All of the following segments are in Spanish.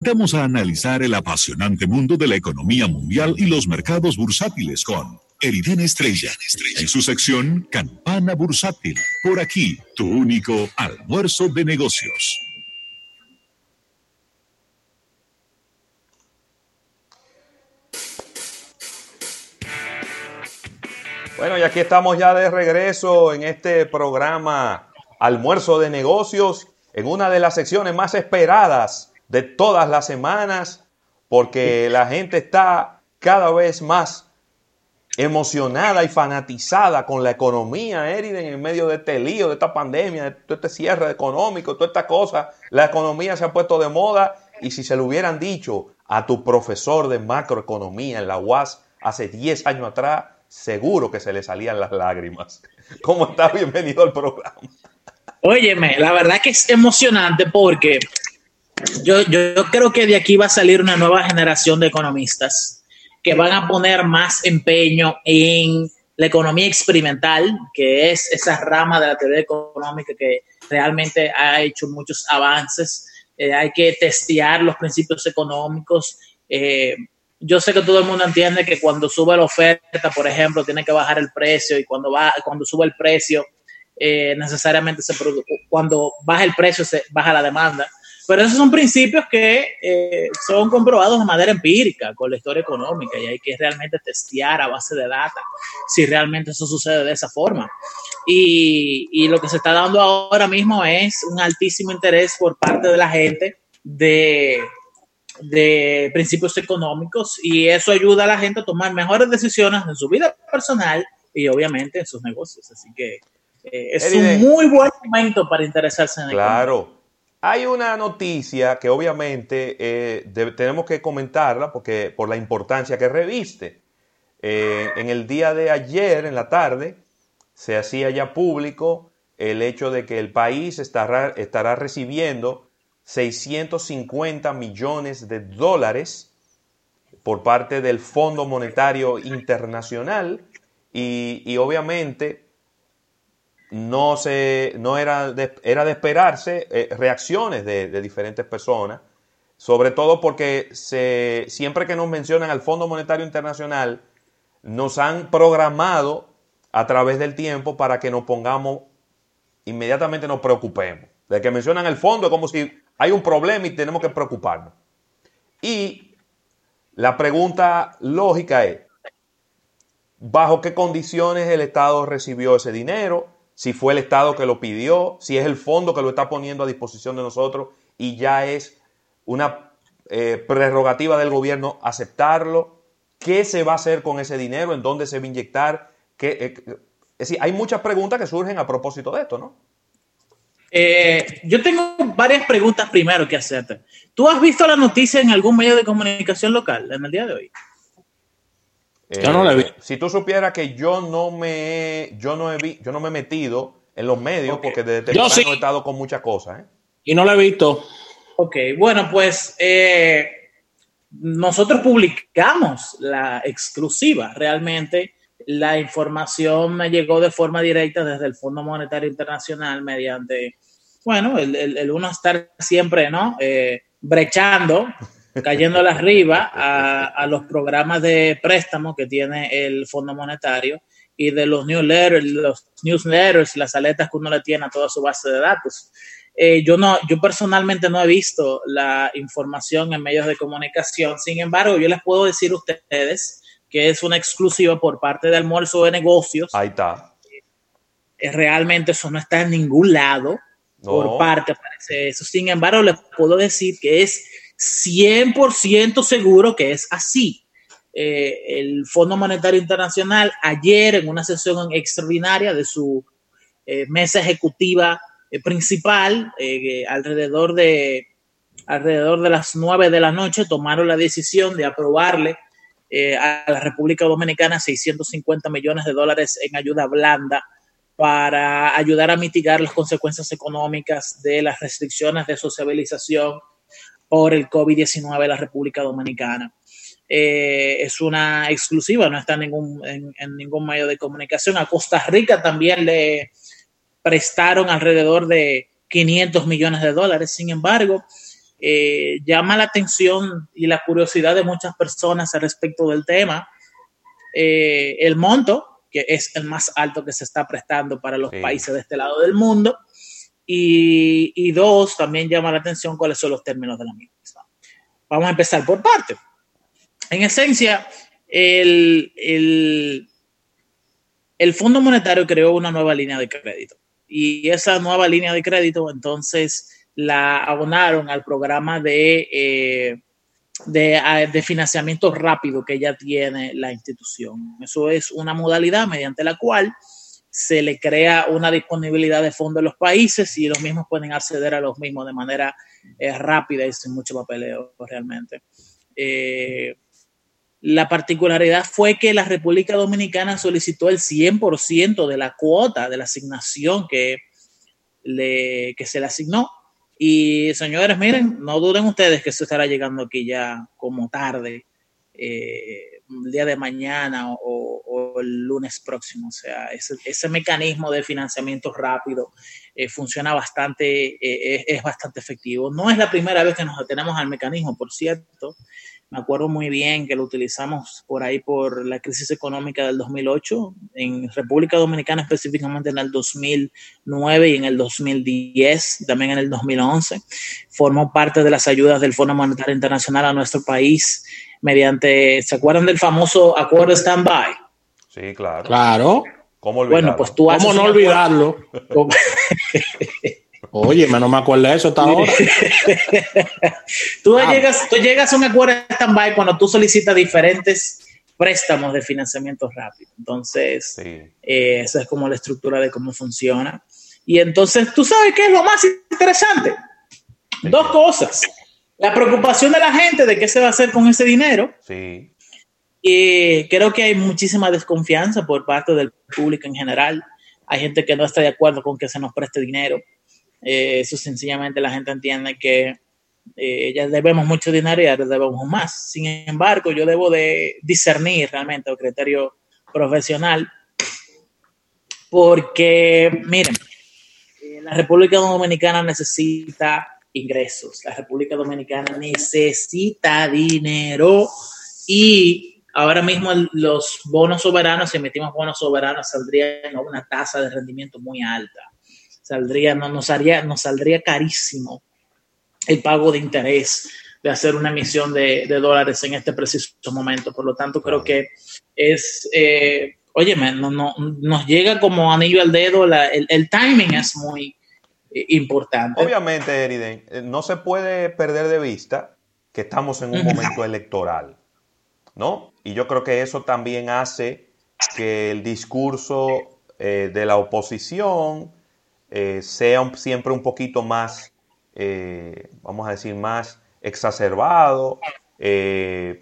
Vamos a analizar el apasionante mundo de la economía mundial y los mercados bursátiles con Eriden Estrella, en su sección Campana Bursátil. Por aquí, tu único almuerzo de negocios. Bueno, y aquí estamos ya de regreso en este programa Almuerzo de Negocios, en una de las secciones más esperadas de todas las semanas, porque la gente está cada vez más emocionada y fanatizada con la economía, Eriden, en medio de este lío, de esta pandemia, de todo este cierre económico, toda esta cosa. La economía se ha puesto de moda y si se lo hubieran dicho a tu profesor de macroeconomía en la UAS hace 10 años atrás, seguro que se le salían las lágrimas. ¿Cómo está? Bienvenido al programa. Óyeme, la verdad que es emocionante porque yo, yo creo que de aquí va a salir una nueva generación de economistas que van a poner más empeño en la economía experimental, que es esa rama de la teoría económica que realmente ha hecho muchos avances. Eh, hay que testear los principios económicos. Eh, yo sé que todo el mundo entiende que cuando sube la oferta, por ejemplo, tiene que bajar el precio y cuando, cuando sube el precio, eh, necesariamente se cuando baja el precio se baja la demanda. Pero esos son principios que eh, son comprobados de manera empírica con la historia económica y hay que realmente testear a base de data si realmente eso sucede de esa forma. Y, y lo que se está dando ahora mismo es un altísimo interés por parte de la gente de, de principios económicos y eso ayuda a la gente a tomar mejores decisiones en su vida personal y obviamente en sus negocios. Así que eh, es un muy buen momento para interesarse en Claro. Hay una noticia que obviamente eh, tenemos que comentarla porque por la importancia que reviste. Eh, en el día de ayer, en la tarde, se hacía ya público el hecho de que el país estará, estará recibiendo 650 millones de dólares por parte del Fondo Monetario Internacional y, obviamente no, se, no era, de, era de esperarse eh, reacciones de, diferentes personas, sobre todo porque siempre que nos mencionan al Fondo Monetario Internacional, nos han programado a través del tiempo para que nos pongamos, inmediatamente nos preocupemos. De que mencionan el fondo es como si hay un problema y tenemos que preocuparnos. Y la pregunta lógica es, ¿bajo qué condiciones el Estado recibió ese dinero? Si fue el Estado que lo pidió, si es el fondo que lo está poniendo a disposición de nosotros y ya es una eh, prerrogativa del gobierno aceptarlo. ¿Qué se va a hacer con ese dinero? ¿En dónde se va a inyectar? ¿Qué, eh, es decir, hay muchas preguntas que surgen a propósito de esto, ¿no? Eh, yo tengo varias preguntas primero que hacerte. ¿Tú has visto la noticia en algún medio de comunicación local en el día de hoy? Yo no la vi. Si tú supieras que yo no me, yo no he, yo no me he metido en los medios porque desde temprano he estado con muchas cosas. ¿eh? Y no la he visto. Ok, bueno, pues eh, nosotros publicamos la exclusiva realmente la información me llegó de forma directa desde el Fondo Monetario Internacional mediante, bueno, el, uno estar siempre, ¿no? Eh, brechando, cayéndole arriba a, a, los programas de préstamo que tiene el Fondo Monetario y de los newsletters, los newsletters, las aletas que uno le tiene a toda su base de datos. Eh, yo no, yo personalmente no he visto la información en medios de comunicación. Sin embargo, yo les puedo decir a ustedes que es una exclusiva por parte de Almuerzo de Negocios. Ahí está. Eh, realmente eso no está en ningún lado por parte, parece eso. Sin embargo, les puedo decir que es 100% seguro que es así. Eh, el Fondo Monetario Internacional ayer en una sesión extraordinaria de su eh, mesa ejecutiva principal, alrededor, de, alrededor de las 9 de la noche, tomaron la decisión de aprobarle eh, a la República Dominicana 650 millones de dólares en ayuda blanda para ayudar a mitigar las consecuencias económicas de las restricciones de sociabilización por el COVID-19 en la República Dominicana. Eh, es una exclusiva, no está en ningún, en, ningún medio de comunicación. A Costa Rica también le prestaron alrededor de 500 millones de dólares. Sin embargo, eh, llama la atención y la curiosidad de muchas personas al respecto del tema. Eh, el monto, que es el más alto que se está prestando para los países de este lado del mundo. Y, dos, también llama la atención cuáles son los términos de la misma. Vamos a empezar por parte. En esencia, el, el, el Fondo Monetario creó una nueva línea de crédito. Y esa nueva línea de crédito, entonces, la abonaron al programa de, eh, de, financiamiento rápido que ya tiene la institución. Eso es una modalidad mediante la cual se le crea una disponibilidad de fondos a los países y los mismos pueden acceder a los mismos de manera eh, rápida y sin mucho papeleo realmente. Eh, la particularidad fue que la República Dominicana solicitó el 100% de la cuota de la asignación que, le, que se le asignó y señores, miren, no duden ustedes que eso estará llegando aquí ya como tarde, eh, el día de mañana o, el lunes próximo. O sea, ese, mecanismo de financiamiento rápido eh, funciona bastante, eh, es, bastante efectivo. No es la primera vez que nos atenemos al mecanismo, por cierto. Me acuerdo muy bien que lo utilizamos por ahí por la crisis económica del 2008, en República Dominicana específicamente en el 2009 y en el 2010, también en el 2011. Formó parte de las ayudas del Fondo Monetario Internacional a nuestro país mediante, ¿se acuerdan del famoso acuerdo stand-by? Sí, claro. Claro. ¿Cómo olvidarlo? Bueno, pues tú ¿Cómo no olvidarlo? Oye, no me acuerdo de eso hasta ahora. tú, llegas, tú llegas a un acuerdo de stand-by cuando tú solicitas diferentes préstamos de financiamiento rápido. Entonces, eh, esa es como la estructura de cómo funciona. Y entonces, ¿tú sabes qué es lo más interesante? Dos cosas. La preocupación de la gente de qué se va a hacer con ese dinero. Sí. Y creo que hay muchísima desconfianza por parte del público en general. Hay gente que no está de acuerdo con que se nos preste dinero. Eh, eso sencillamente la gente entiende que eh, ya debemos mucho dinero y ahora debemos más. Sin embargo, yo debo de discernir realmente el criterio profesional porque, miren, eh, la República Dominicana necesita ingresos, la República Dominicana necesita dinero. Y ahora mismo los bonos soberanos, si emitimos bonos soberanos, saldría una tasa de rendimiento muy alta. Saldría, no, nos, haría, nos saldría carísimo el pago de interés de hacer una emisión de, dólares en este preciso momento. Por lo tanto, creo que es, eh, oye, no, no, nos llega como anillo al dedo, el, timing es muy eh, importante. Obviamente, Eriden, eh, no se puede perder de vista que estamos en un momento electoral, ¿no? Y yo creo que eso también hace que el discurso de la oposición, eh, sea siempre un poquito más, eh, vamos a decir, más exacerbado. Eh,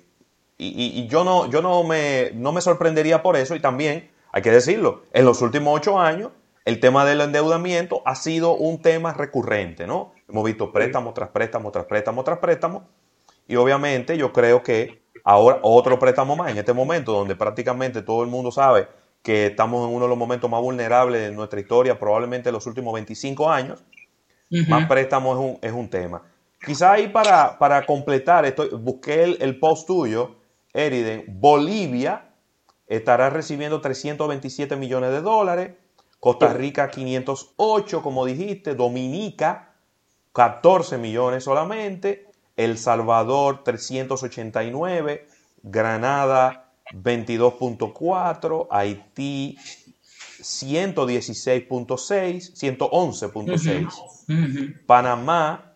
y, yo, no, yo no, me, no me sorprendería por eso. Y también, hay que decirlo, en los últimos ocho años, el tema del endeudamiento ha sido un tema recurrente, ¿no? Hemos visto préstamos tras préstamos, tras préstamos, tras préstamos. Y obviamente yo creo que ahora otro préstamo más en este momento, donde prácticamente todo el mundo sabe que estamos en uno de los momentos más vulnerables de nuestra historia, probablemente en los últimos 25 años, más préstamos es un, es un tema. Quizá ahí para, para completar, estoy, busqué el, post tuyo, Eriden, Bolivia estará recibiendo 327 millones de dólares, Costa Rica 508, como dijiste, Dominica 14 millones solamente, El Salvador 389, Granada 22.4, Haití 116.6, 111.6, Panamá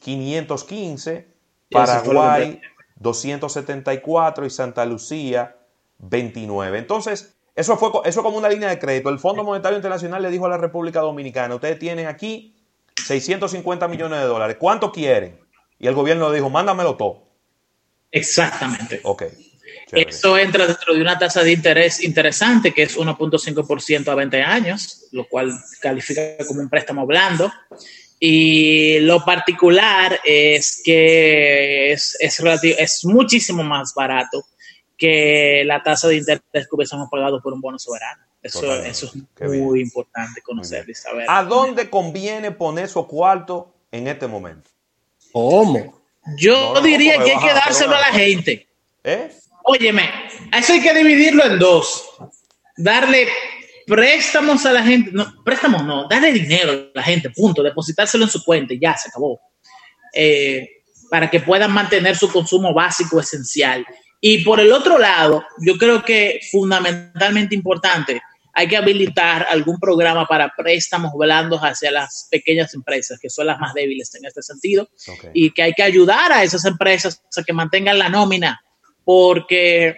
515, Paraguay 274 y Santa Lucía 29. Entonces, eso fue eso como una línea de crédito. El Fondo Monetario Internacional le dijo a la República Dominicana, ustedes tienen aquí 650 millones de dólares, ¿cuánto quieren? Y el gobierno le dijo, mándamelo todo. Exactamente. Ok. Eso entra dentro de una tasa de interés interesante, que es 1.5% a 20 años, lo cual califica como un préstamo blando. Y lo particular es que es, es, es muchísimo más barato que la tasa de interés que hubiésemos pagado por un bono soberano. Eso, eso es muy importante conocer y saber. ¿A dónde conviene poner su cuarto en este momento? ¿Cómo? Yo No, no, diría que hay que dárselo a la gente. ¿Eh? Óyeme, eso hay que dividirlo en dos. Darle préstamos a la gente, no, préstamos no, darle dinero a la gente, punto, depositárselo en su cuenta y ya se acabó. Eh, para que puedan mantener su consumo básico esencial. Y por el otro lado, yo creo que fundamentalmente importante, hay que habilitar algún programa para préstamos blandos hacia las pequeñas empresas, que son las más débiles en este sentido, y que hay que ayudar a esas empresas a que mantengan la nómina, porque,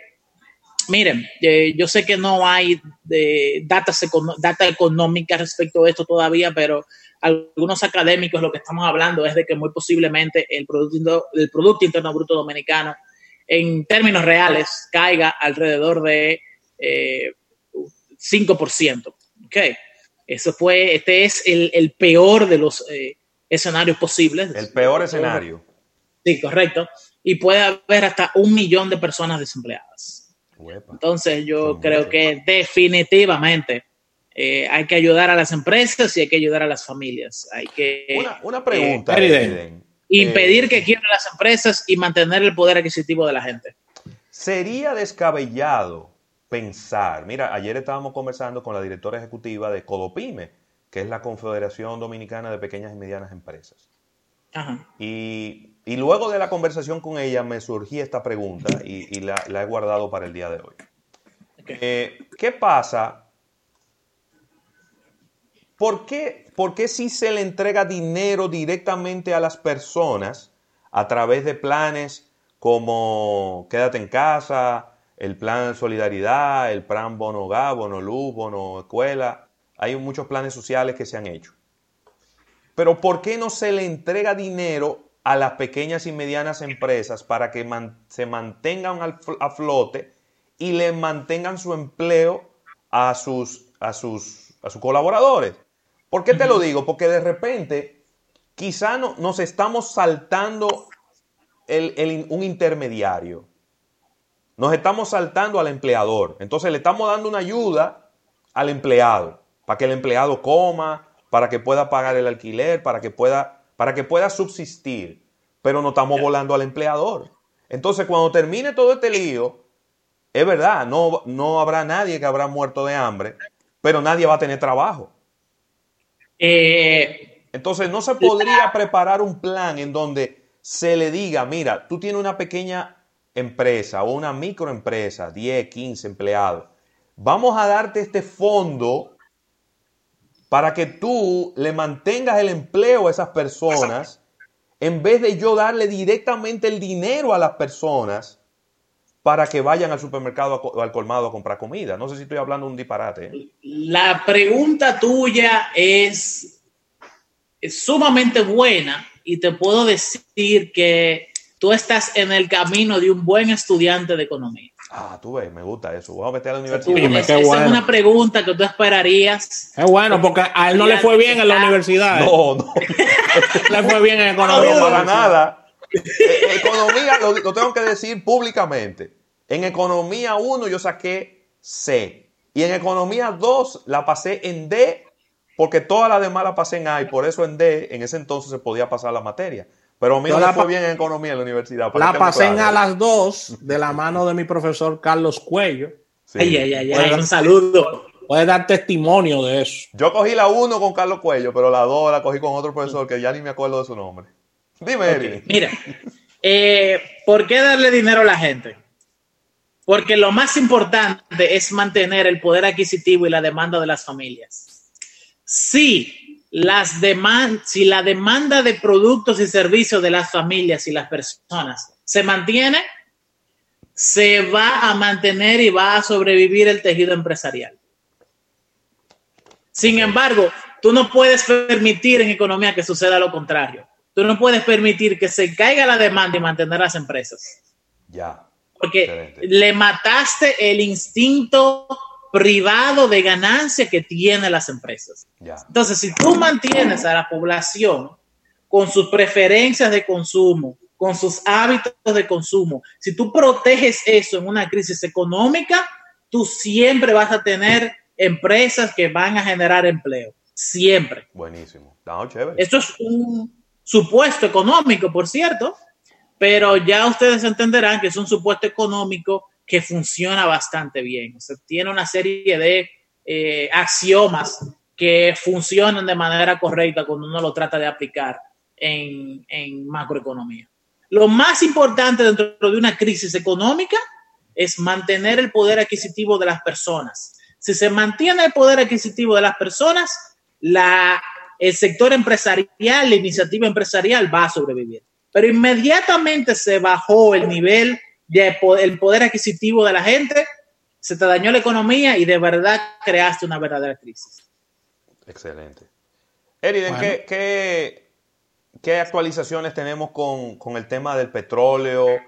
miren, eh, yo sé que no hay eh, datas econo- data económica respecto a esto todavía, pero algunos académicos lo que estamos hablando es de que muy posiblemente el Producto, el producto Interno Bruto Dominicano, en términos reales, caiga alrededor de eh, 5%. ¿ok? Eso fue, este es el, el peor de los eh, escenarios posibles. El peor escenario. Sí, correcto. Y puede haber hasta un millón de personas desempleadas. Uepa. Entonces yo creo que definitivamente eh, hay que ayudar a las empresas y hay que ayudar a las familias. Hay que Una, una pregunta. Eh, Eriden. Impedir Eh, que quiebren las empresas y mantener el poder adquisitivo de la gente. Sería descabellado pensar, mira, ayer estábamos conversando con la directora ejecutiva de Codopime, que es la Confederación Dominicana de Pequeñas y Medianas Empresas. Ajá. Y, y luego de la conversación con ella me surgía esta pregunta y, y la, la he guardado para el día de hoy. Eh, ¿Qué pasa? ¿Por qué, ¿Por qué si se le entrega dinero directamente a las personas a través de planes como Quédate en casa, el plan Solidaridad, el plan Bono Ga, Bono Luz, Bono Escuela? Hay muchos planes sociales que se han hecho. Pero ¿por qué no se le entrega dinero a las pequeñas y medianas empresas para que se mantengan a flote y le mantengan su empleo a sus, a sus, a sus colaboradores? ¿Por qué te lo digo? Porque de repente quizá no- nos estamos saltando el- un intermediario. Nos estamos saltando al empleador. Entonces le estamos dando una ayuda al empleado, para que el empleado coma, para que pueda pagar el alquiler, para que pueda, para que pueda subsistir. Pero no estamos volando al empleador. Entonces, cuando termine todo este lío, es verdad, no, no habrá nadie que habrá muerto de hambre, pero nadie va a tener trabajo. Eh, Entonces, no se podría preparar un plan en donde se le diga, mira, tú tienes una pequeña empresa o una microempresa, 10, 15 empleados, vamos a darte este fondo para que tú le mantengas el empleo a esas personas, en vez de yo darle directamente el dinero a las personas para que vayan al supermercado o al colmado a comprar comida. No sé si estoy hablando un disparate. ¿eh? la pregunta tuya es, es sumamente buena y te puedo decir que tú estás en el camino de un buen estudiante de economía. Ah, tú ves, me gusta eso. Voy a meter a la universidad. Esa bueno. es una pregunta que tú esperarías. Es bueno, porque a él no le fue bien en la universidad. ¿eh? No, no, Le fue bien en no, economía. para nada. Eh, Economía, lo, lo tengo que decir públicamente. En economía 1 yo saqué C. Y en economía 2 la pasé en D, porque todas las demás la pasé en A. Y por eso en D, en ese entonces se podía pasar la materia. Pero a mí no la fue bien en economía en la universidad. La pasé en a las dos de la mano de mi profesor Carlos Cuello. Sí. Ay, ay, ay, ay, Bueno. un saludo. Puede dar testimonio de eso. Yo cogí la 1 con Carlos Cuello, pero la 2 la cogí con otro profesor que ya ni me acuerdo de su nombre. Dime, Eri. Mira, eh, ¿por qué darle dinero a la gente? Porque lo más importante es mantener el poder adquisitivo y la demanda de las familias. Si, las deman- si la demanda de productos y servicios de las familias y las personas se mantiene, se va a mantener y va a sobrevivir el tejido empresarial. Sin embargo, tú no puedes permitir en economía que suceda lo contrario. Tú no puedes permitir que se caiga la demanda y mantener las empresas. Ya. Porque Excelente. le mataste el instinto privado de ganancia que tienen las empresas. Entonces, si tú mantienes a la población con sus preferencias de consumo, con sus hábitos de consumo, si tú proteges eso en una crisis económica, tú siempre vas a tener empresas que van a generar empleo. Siempre. Buenísimo. No, chévere. Esto es un supuesto económico, por cierto, pero ya ustedes entenderán que es un supuesto económico que funciona bastante bien. O sea, tiene una serie de eh, axiomas que funcionan de manera correcta cuando uno lo trata de aplicar en, macroeconomía. Lo más importante dentro de una crisis económica es mantener el poder adquisitivo de las personas. Si se mantiene el poder adquisitivo de las personas, la, el sector empresarial, la iniciativa empresarial va a sobrevivir. Pero inmediatamente se bajó el nivel del el poder adquisitivo de la gente, se te dañó la economía y de verdad creaste una verdadera crisis. Excelente. Eriden, ¿qué, qué, actualizaciones tenemos con, el tema del petróleo?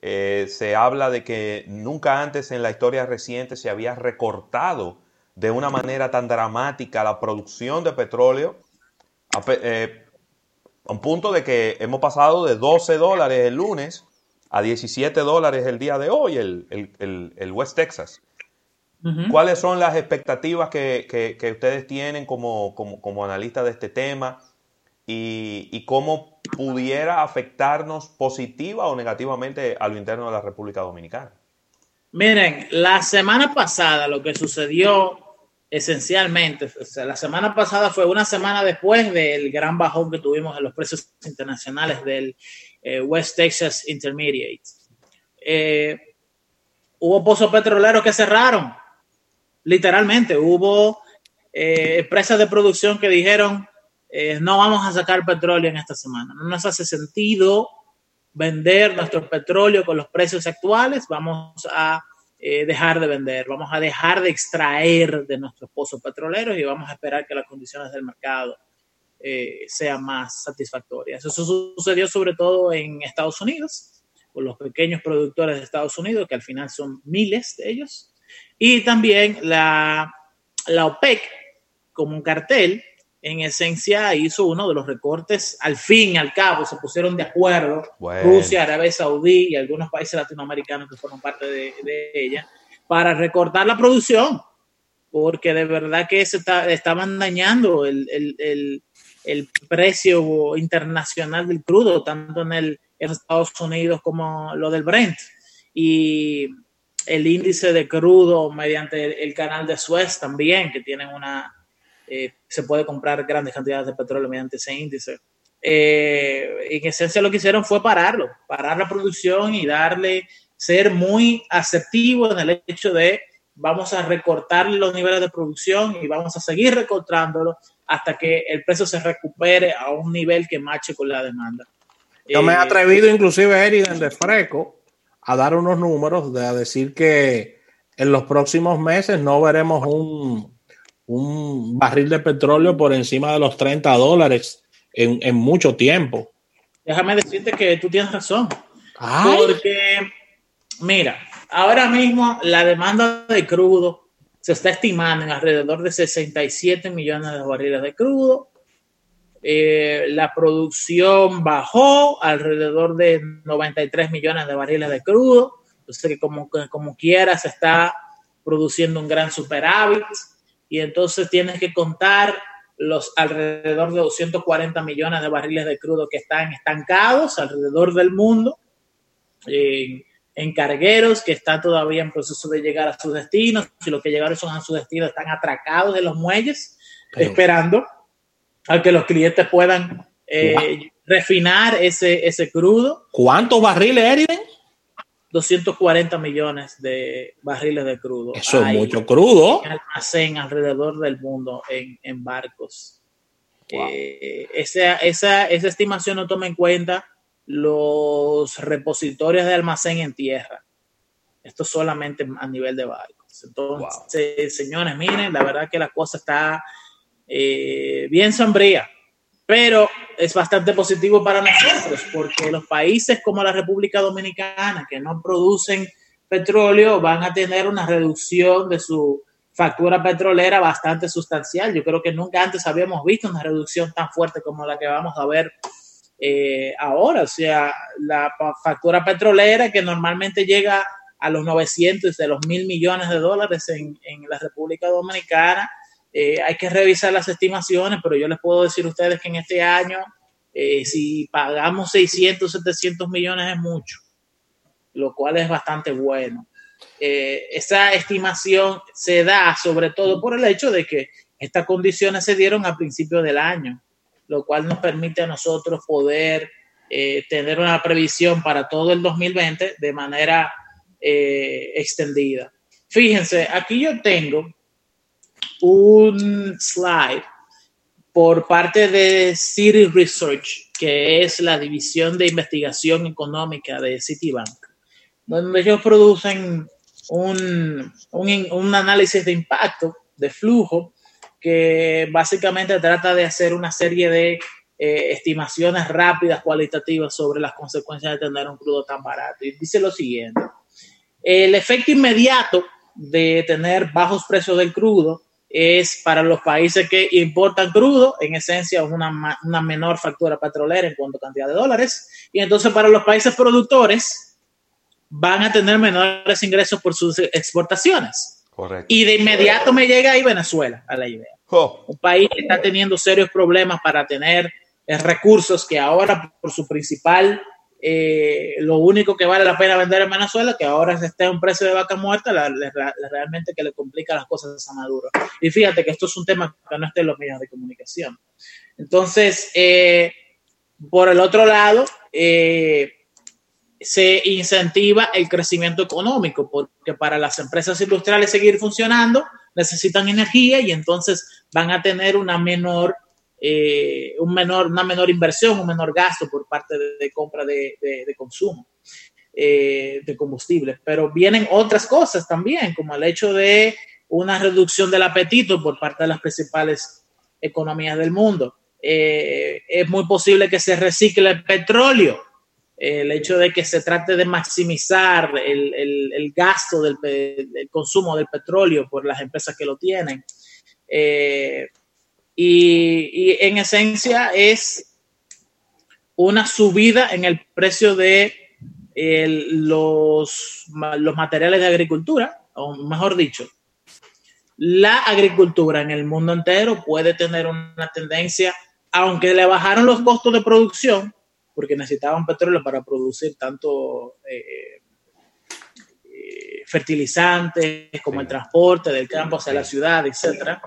Eh, se habla de que nunca antes en la historia reciente se había recortado de una manera tan dramática la producción de petróleo, a, un punto de que hemos pasado de 12 dólares el lunes a 17 dólares el día de hoy, el, West Texas. ¿Cuáles son las expectativas que, ustedes tienen como, como, analistas de este tema y, cómo pudiera afectarnos positiva o negativamente a lo interno de la República Dominicana? Miren, la semana pasada lo que sucedió esencialmente, o la semana pasada fue una semana después del gran bajón que tuvimos en los precios internacionales del eh, West Texas Intermediate. Eh, hubo pozos petroleros que cerraron, literalmente. Hubo eh, empresas de producción que dijeron, no vamos a sacar petróleo en esta semana. No nos hace sentido vender nuestro petróleo con los precios actuales, vamos a dejar de vender, vamos a dejar de extraer de nuestros pozos petroleros y vamos a esperar que las condiciones del mercado eh, sea más satisfactoria. Eso sucedió sobre todo en Estados Unidos, con los pequeños productores de Estados Unidos, que al final son miles de ellos, y también la, la OPEC, como un cartel, en esencia hizo uno de los recortes, al fin y al cabo se pusieron de acuerdo Rusia, Arabia Saudí y algunos países latinoamericanos que fueron parte de, ella, para recortar la producción, porque de verdad que se estaban dañando el, el precio internacional del crudo, tanto en, el, Estados Unidos como lo del Brent. Y el índice de crudo mediante el, canal de Suez también, que tienen una, eh, se puede comprar grandes cantidades de petróleo mediante ese índice. Eh, en esencia lo que hicieron fue pararlo, parar la producción y darle, ser muy asertivo en el hecho de vamos a recortar los niveles de producción y vamos a seguir recortándolo hasta que el precio se recupere a un nivel que mache con la demanda. Yo me he eh, atrevido, inclusive, Eriden de Freco, a dar unos números, de a decir que en los próximos meses no veremos un, un barril de petróleo por encima de los 30 dólares en, en mucho tiempo. Déjame decirte que tú tienes razón. Porque, mira, ahora mismo la demanda de crudo se está estimando en alrededor de 67 millones de barriles de crudo. Eh, la producción bajó alrededor de 93 millones de barriles de crudo. Entonces, que como, como quiera se está produciendo un gran superávit. Y entonces tienes que contar los alrededor de 240 millones de barriles de crudo que están estancados alrededor del mundo en cargueros que están todavía en proceso de llegar a sus destinos. Si los que llegaron son a su destino, están atracados de los muelles, esperando a que los clientes puedan eh, refinar ese, ese crudo. ¿Cuántos barriles, Eriden? 240 millones de barriles de crudo. Eso es mucho crudo. En almacén alrededor del mundo en, en barcos. Eh, esa, esa, esa estimación no toma en cuenta los repositorios de almacén en tierra. Esto solamente a nivel de barcos. Entonces, señores, miren, la verdad que la cosa está eh, bien sombría, pero es bastante positivo para nosotros porque los países como la República Dominicana que no producen petróleo van a tener una reducción de su factura petrolera bastante sustancial. Yo creo que nunca antes habíamos visto una reducción tan fuerte como la que vamos a ver eh, ahora. O sea, la factura petrolera que normalmente llega a los 900 de los mil millones de dólares en, la República Dominicana. Eh, hay que revisar las estimaciones, pero yo les puedo decir a ustedes que en este año eh, si pagamos 600, 700 millones es mucho, lo cual es bastante bueno. Eh, esa estimación se da sobre todo por el hecho de que estas condiciones se dieron a principios del año, lo cual nos permite a nosotros poder eh, tener una previsión para todo el 2020 de manera extendida. Fíjense, aquí yo tengo un slide por parte de City Research, que es la división de investigación económica de Citibank, donde ellos producen un, un, análisis de impacto, de flujo, que básicamente trata de hacer una serie de eh, estimaciones rápidas, cualitativas sobre las consecuencias de tener un crudo tan barato. Y dice lo siguiente, el efecto inmediato de tener bajos precios del crudo es para los países que importan crudo, en esencia una, una menor factura petrolera en cuanto a cantidad de dólares, y entonces para los países productores van a tener menores ingresos por sus exportaciones. Correcto. Y de inmediato me llega ahí Venezuela a la idea. Oh, Un país que está teniendo serios problemas para tener eh, recursos que ahora por su principal, eh, lo único que vale la pena vender en Venezuela, que ahora se esté a un precio de vaca muerta, realmente que le complica las cosas a Maduro. Y fíjate que esto es un tema que no está en los medios de comunicación. Entonces, eh, por el otro lado, eh, se incentiva el crecimiento económico, porque para las empresas industriales seguir funcionando necesitan energía y entonces van a tener una menor, eh, un menor, una menor inversión, un menor gasto por parte de, de compra de, de- de consumo eh, de combustible. Pero vienen otras cosas también, como el hecho de una reducción del apetito por parte de las principales economías del mundo. Eh, es muy posible que se recicle el petróleo el hecho de que se trate de maximizar el, el- el gasto del, del consumo del petróleo por las empresas que lo tienen. Eh, y, y en esencia es una subida en el precio de el- los, los materiales de agricultura, o mejor dicho, la agricultura en el mundo entero puede tener una tendencia, aunque le bajaron los costos de producción, porque necesitaban petróleo para producir tanto eh, eh, fertilizantes como el transporte del campo hacia la ciudad, etcétera.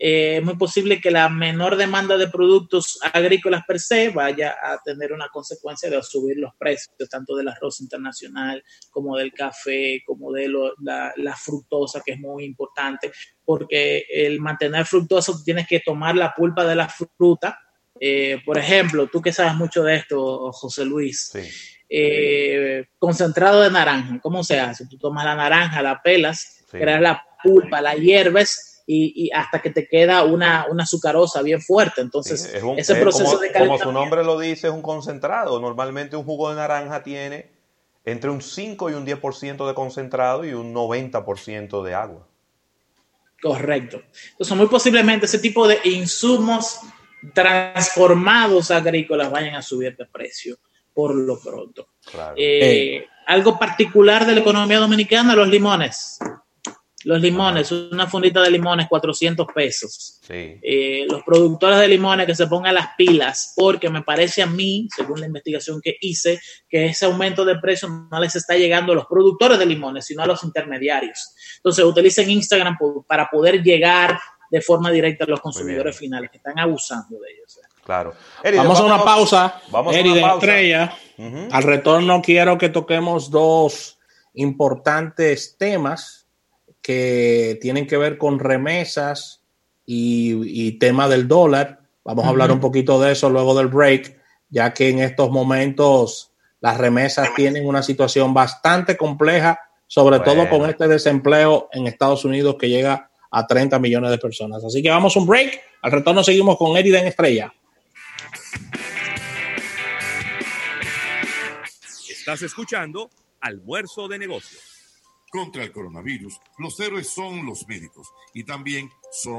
Eh, es muy posible que la menor demanda de productos agrícolas per se vaya a tener una consecuencia de subir los precios, tanto del arroz internacional como del café, como de lo- la, la fructosa, que es muy importante, porque el mantener fructosa tienes que tomar la pulpa de la fruta. Eh, por ejemplo, tú que sabes mucho de esto, José Luis, sí. eh, concentrado de naranja. ¿Cómo se hace? Tú tomas la naranja, la pelas, Sí. creas la pulpa, la hierves y, y hasta que te queda una, una sucarosa bien fuerte. Entonces, Sí, es un- ese es proceso como, de como su calentamiento. nombre lo dice, es un concentrado. Normalmente un jugo de naranja tiene entre un 5 y un 10% de concentrado y un 90% de agua. Correcto. Entonces, muy posiblemente ese tipo de insumos transformados agrícolas vayan a subir de precio por lo pronto. Claro. Eh, Algo particular de la economía dominicana, los limones. Los limones, una fundita de limones, 400 pesos. sí. Eh, los productores de limones que se pongan las pilas, porque me parece a mí, según la investigación que hice, que ese aumento de precio no les está llegando a los productores de limones, sino a los intermediarios. Entonces, utilicen Instagram para poder llegar de forma directa a los consumidores finales, que están abusando de ellos. Claro. Eriden, Vamos a una pausa. Vamos a una pausa. Estrella. Al retorno quiero que toquemos dos importantes temas que tienen que ver con remesas y, y tema del dólar. Vamos a hablar un poquito de eso luego del break, ya que en estos momentos las remesas tienen una situación bastante compleja, sobre todo con este desempleo en Estados Unidos que llega a 30 millones de personas. Así que vamos a un break. Al retorno seguimos con Eriden Estrella. Estás escuchando Almuerzo de Negocios. Contra el coronavirus, los héroes son los médicos y también son